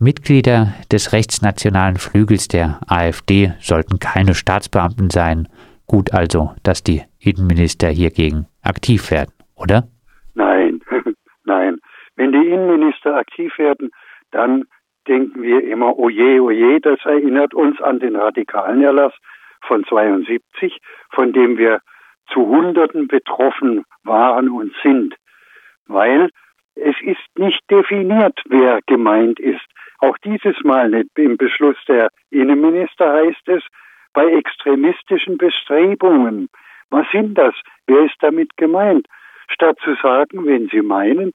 Mitglieder des rechtsnationalen Flügels der AfD sollten keine Staatsbeamten sein. Gut also, dass die Innenminister hiergegen aktiv werden, oder? Nein, nein. Wenn die Innenminister aktiv werden, dann denken wir immer, oje, oje, das erinnert uns an den radikalen Erlass von 72, von dem wir zu Hunderten betroffen waren und sind, weil es ist nicht definiert, wer gemeint ist. Auch dieses Mal. Im Beschluss der Innenminister heißt es, bei extremistischen Bestrebungen. Was sind das? Wer ist damit gemeint? Statt zu sagen, wenn Sie meinen,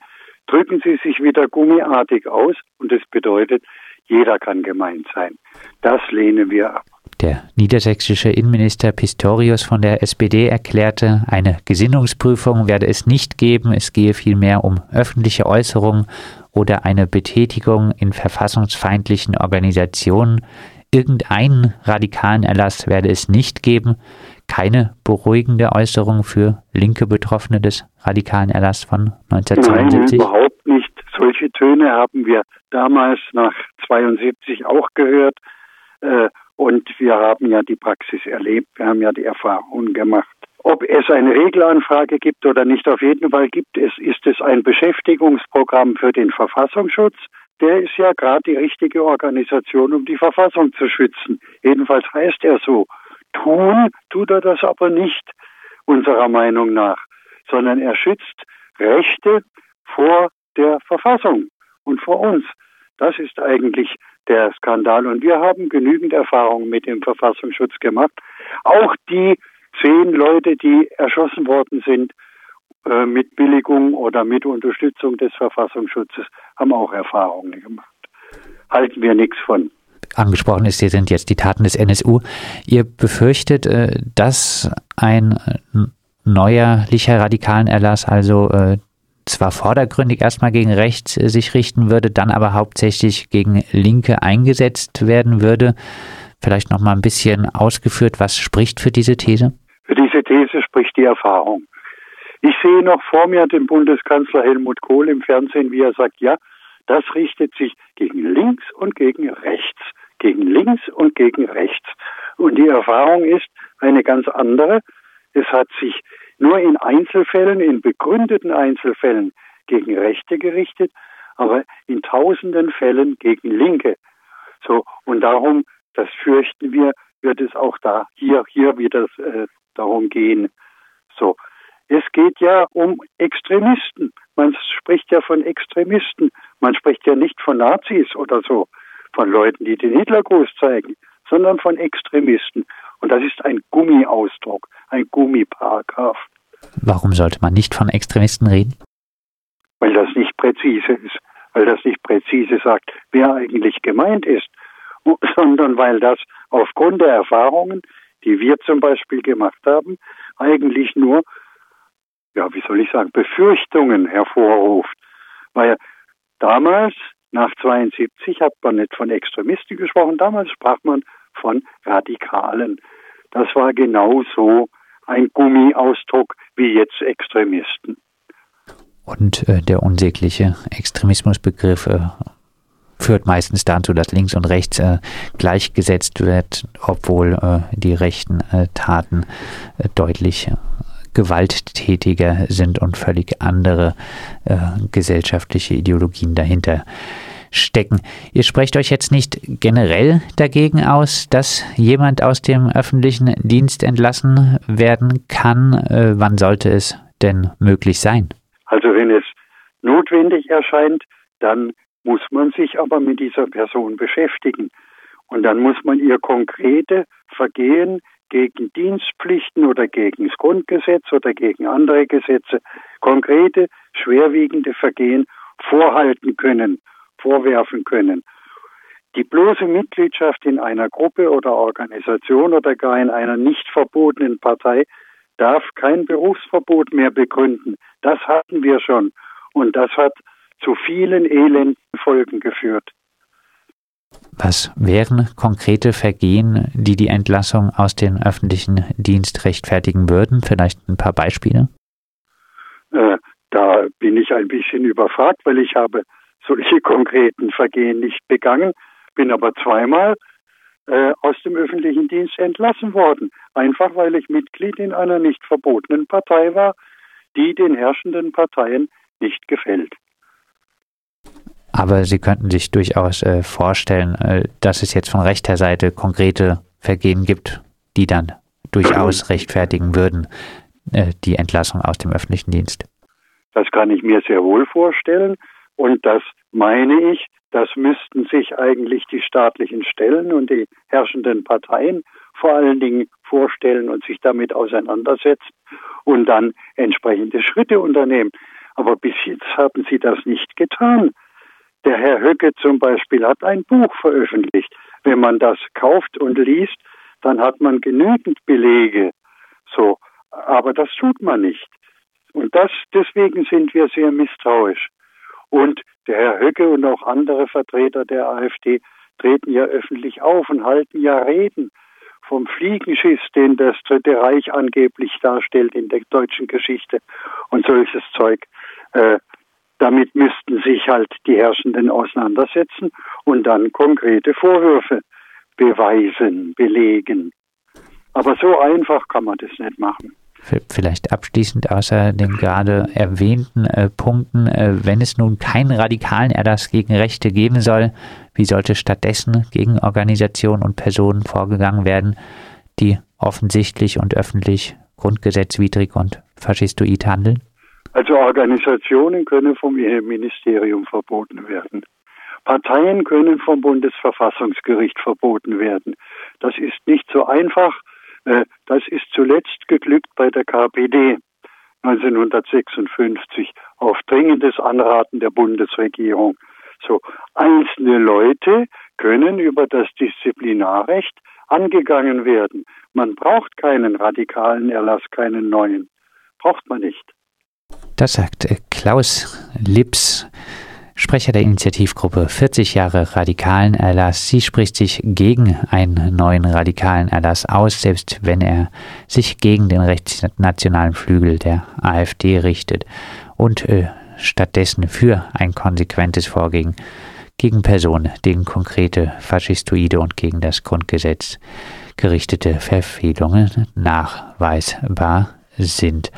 drücken Sie sich wieder gummiartig aus und das bedeutet, jeder kann gemeint sein. Das lehnen wir ab. Der niedersächsische Innenminister Pistorius von der SPD erklärte, eine Gesinnungsprüfung werde es nicht geben, es gehe vielmehr um öffentliche Äußerungen oder eine Betätigung in verfassungsfeindlichen Organisationen. Irgendeinen radikalen Erlass werde es nicht geben, keine beruhigende Äußerung für linke Betroffene des radikalen Erlasses von 1972? Nein, überhaupt nicht. Solche Töne haben wir damals nach 72 auch gehört. Äh, und wir haben ja die Praxis erlebt, wir haben ja die Erfahrungen gemacht. Ob es eine Regelanfrage gibt oder nicht, auf jeden Fall gibt es, ist es ein Beschäftigungsprogramm für den Verfassungsschutz. Der ist ja gerade die richtige Organisation, um die Verfassung zu schützen. Jedenfalls heißt er so. Tun tut er das aber nicht, unserer Meinung nach, sondern er schützt Rechte vor der Verfassung und vor uns. Das ist eigentlich der Skandal. Und wir haben genügend Erfahrung mit dem Verfassungsschutz gemacht. Auch die zehn Leute, die erschossen worden sind, äh, mit Billigung oder mit Unterstützung des Verfassungsschutzes, haben auch Erfahrungen gemacht. Halten wir nichts von. Angesprochen ist, hier sind jetzt die Taten des NSU. Ihr befürchtet, äh, dass ein neuerlicher radikalen Erlass, also äh, zwar vordergründig erstmal gegen rechts äh, sich richten würde, dann aber hauptsächlich gegen Linke eingesetzt werden würde. Vielleicht noch mal ein bisschen ausgeführt, was spricht für diese These? Für diese These spricht die Erfahrung. Ich sehe noch vor mir den Bundeskanzler Helmut Kohl im Fernsehen, wie er sagt, ja, das richtet sich gegen links und gegen rechts, gegen links und gegen rechts. Und die Erfahrung ist eine ganz andere. Es hat sich nur in Einzelfällen, in begründeten Einzelfällen gegen Rechte gerichtet, aber in tausenden Fällen gegen Linke. So, und darum, das fürchten wir, wird es auch da, hier, hier wieder äh, darum gehen. So. Es geht ja um Extremisten. Man spricht ja von Extremisten. Man spricht ja nicht von Nazis oder so, von Leuten, die den Hitlergruß zeigen, sondern von Extremisten. Und das ist ein Gummiausdruck, ein Gummiparagraph. Warum sollte man nicht von Extremisten reden? Weil das nicht präzise ist, weil das nicht präzise sagt, wer eigentlich gemeint ist, sondern weil das aufgrund der Erfahrungen, die wir zum Beispiel gemacht haben, eigentlich nur, ja, wie soll ich sagen, Befürchtungen hervorruft. Weil damals, nach 72, hat man nicht von Extremisten gesprochen, damals sprach man von Radikalen. Das war genau so ein Gummiausdruck wie jetzt Extremisten. Und äh, der unsägliche Extremismusbegriff äh, führt meistens dazu, dass links und rechts äh, gleichgesetzt wird, obwohl äh, die rechten äh, Taten äh, deutlich gewalttätiger sind und völlig andere gesellschaftliche Ideologien dahinter stecken. Ihr sprecht euch jetzt nicht generell dagegen aus, dass jemand aus dem öffentlichen Dienst entlassen werden kann. Äh, wann sollte es denn möglich sein? Also wenn es notwendig erscheint, dann muss man sich aber mit dieser Person beschäftigen. Und dann muss man ihr konkrete Vergehen gegen Dienstpflichten oder gegen das Grundgesetz oder gegen andere Gesetze, konkrete, schwerwiegende Vergehen vorhalten können vorwerfen können. Die bloße Mitgliedschaft in einer Gruppe oder Organisation oder gar in einer nicht verbotenen Partei darf kein Berufsverbot mehr begründen. Das hatten wir schon. Und das hat zu vielen elenden Folgen geführt. Was wären konkrete Vergehen, die die Entlassung aus dem öffentlichen Dienst rechtfertigen würden? Vielleicht ein paar Beispiele? Äh, da bin ich ein bisschen überfragt, weil ich habe solche konkreten Vergehen nicht begangen, bin aber zweimal äh, aus dem öffentlichen Dienst entlassen worden, einfach weil ich Mitglied in einer nicht verbotenen Partei war, die den herrschenden Parteien nicht gefällt. Aber Sie könnten sich durchaus äh, vorstellen, äh, dass es jetzt von rechter Seite konkrete Vergehen gibt, die dann durchaus rechtfertigen würden, die Entlassung aus dem öffentlichen Dienst. Das kann ich mir sehr wohl vorstellen. Und das meine ich, das müssten sich eigentlich die staatlichen Stellen und die herrschenden Parteien vor allen Dingen vorstellen und sich damit auseinandersetzen und dann entsprechende Schritte unternehmen. Aber bis jetzt haben sie das nicht getan. Der Herr Höcke zum Beispiel hat ein Buch veröffentlicht. Wenn man das kauft und liest, dann hat man genügend Belege. So. Aber das tut man nicht. Und das, deswegen sind wir sehr misstrauisch. Und der Herr Höcke und auch andere Vertreter der AfD treten ja öffentlich auf und halten ja Reden vom Fliegenschiss, den das Dritte Reich angeblich darstellt in der deutschen Geschichte und solches Zeug. Äh, damit müssten sich halt die Herrschenden auseinandersetzen und dann konkrete Vorwürfe beweisen, belegen. Aber so einfach kann man das nicht machen. Vielleicht abschließend außer den gerade erwähnten äh, Punkten, äh, wenn es nun keinen radikalen Erlass gegen Rechte geben soll, wie sollte stattdessen gegen Organisationen und Personen vorgegangen werden, die offensichtlich und öffentlich grundgesetzwidrig und faschistoid handeln? Also Organisationen können vom Ministerium verboten werden. Parteien können vom Bundesverfassungsgericht verboten werden. Das ist nicht so einfach. Äh, das ist zuletzt geglückt bei der KPD 1956 auf dringendes Anraten der Bundesregierung. So, einzelne Leute können über das Disziplinarrecht angegangen werden. Man braucht keinen radikalen Erlass, keinen neuen. Braucht man nicht. Das sagt Klaus Lips, Sprecher der Initiativgruppe 40 Jahre radikalen Erlass. Sie spricht sich gegen einen neuen radikalen Erlass aus, selbst wenn er sich gegen den rechtsnationalen Flügel der AfD richtet und äh, stattdessen für ein konsequentes Vorgehen gegen Personen, denen konkrete faschistoide und gegen das Grundgesetz gerichtete Verfehlungen nachweisbar sind.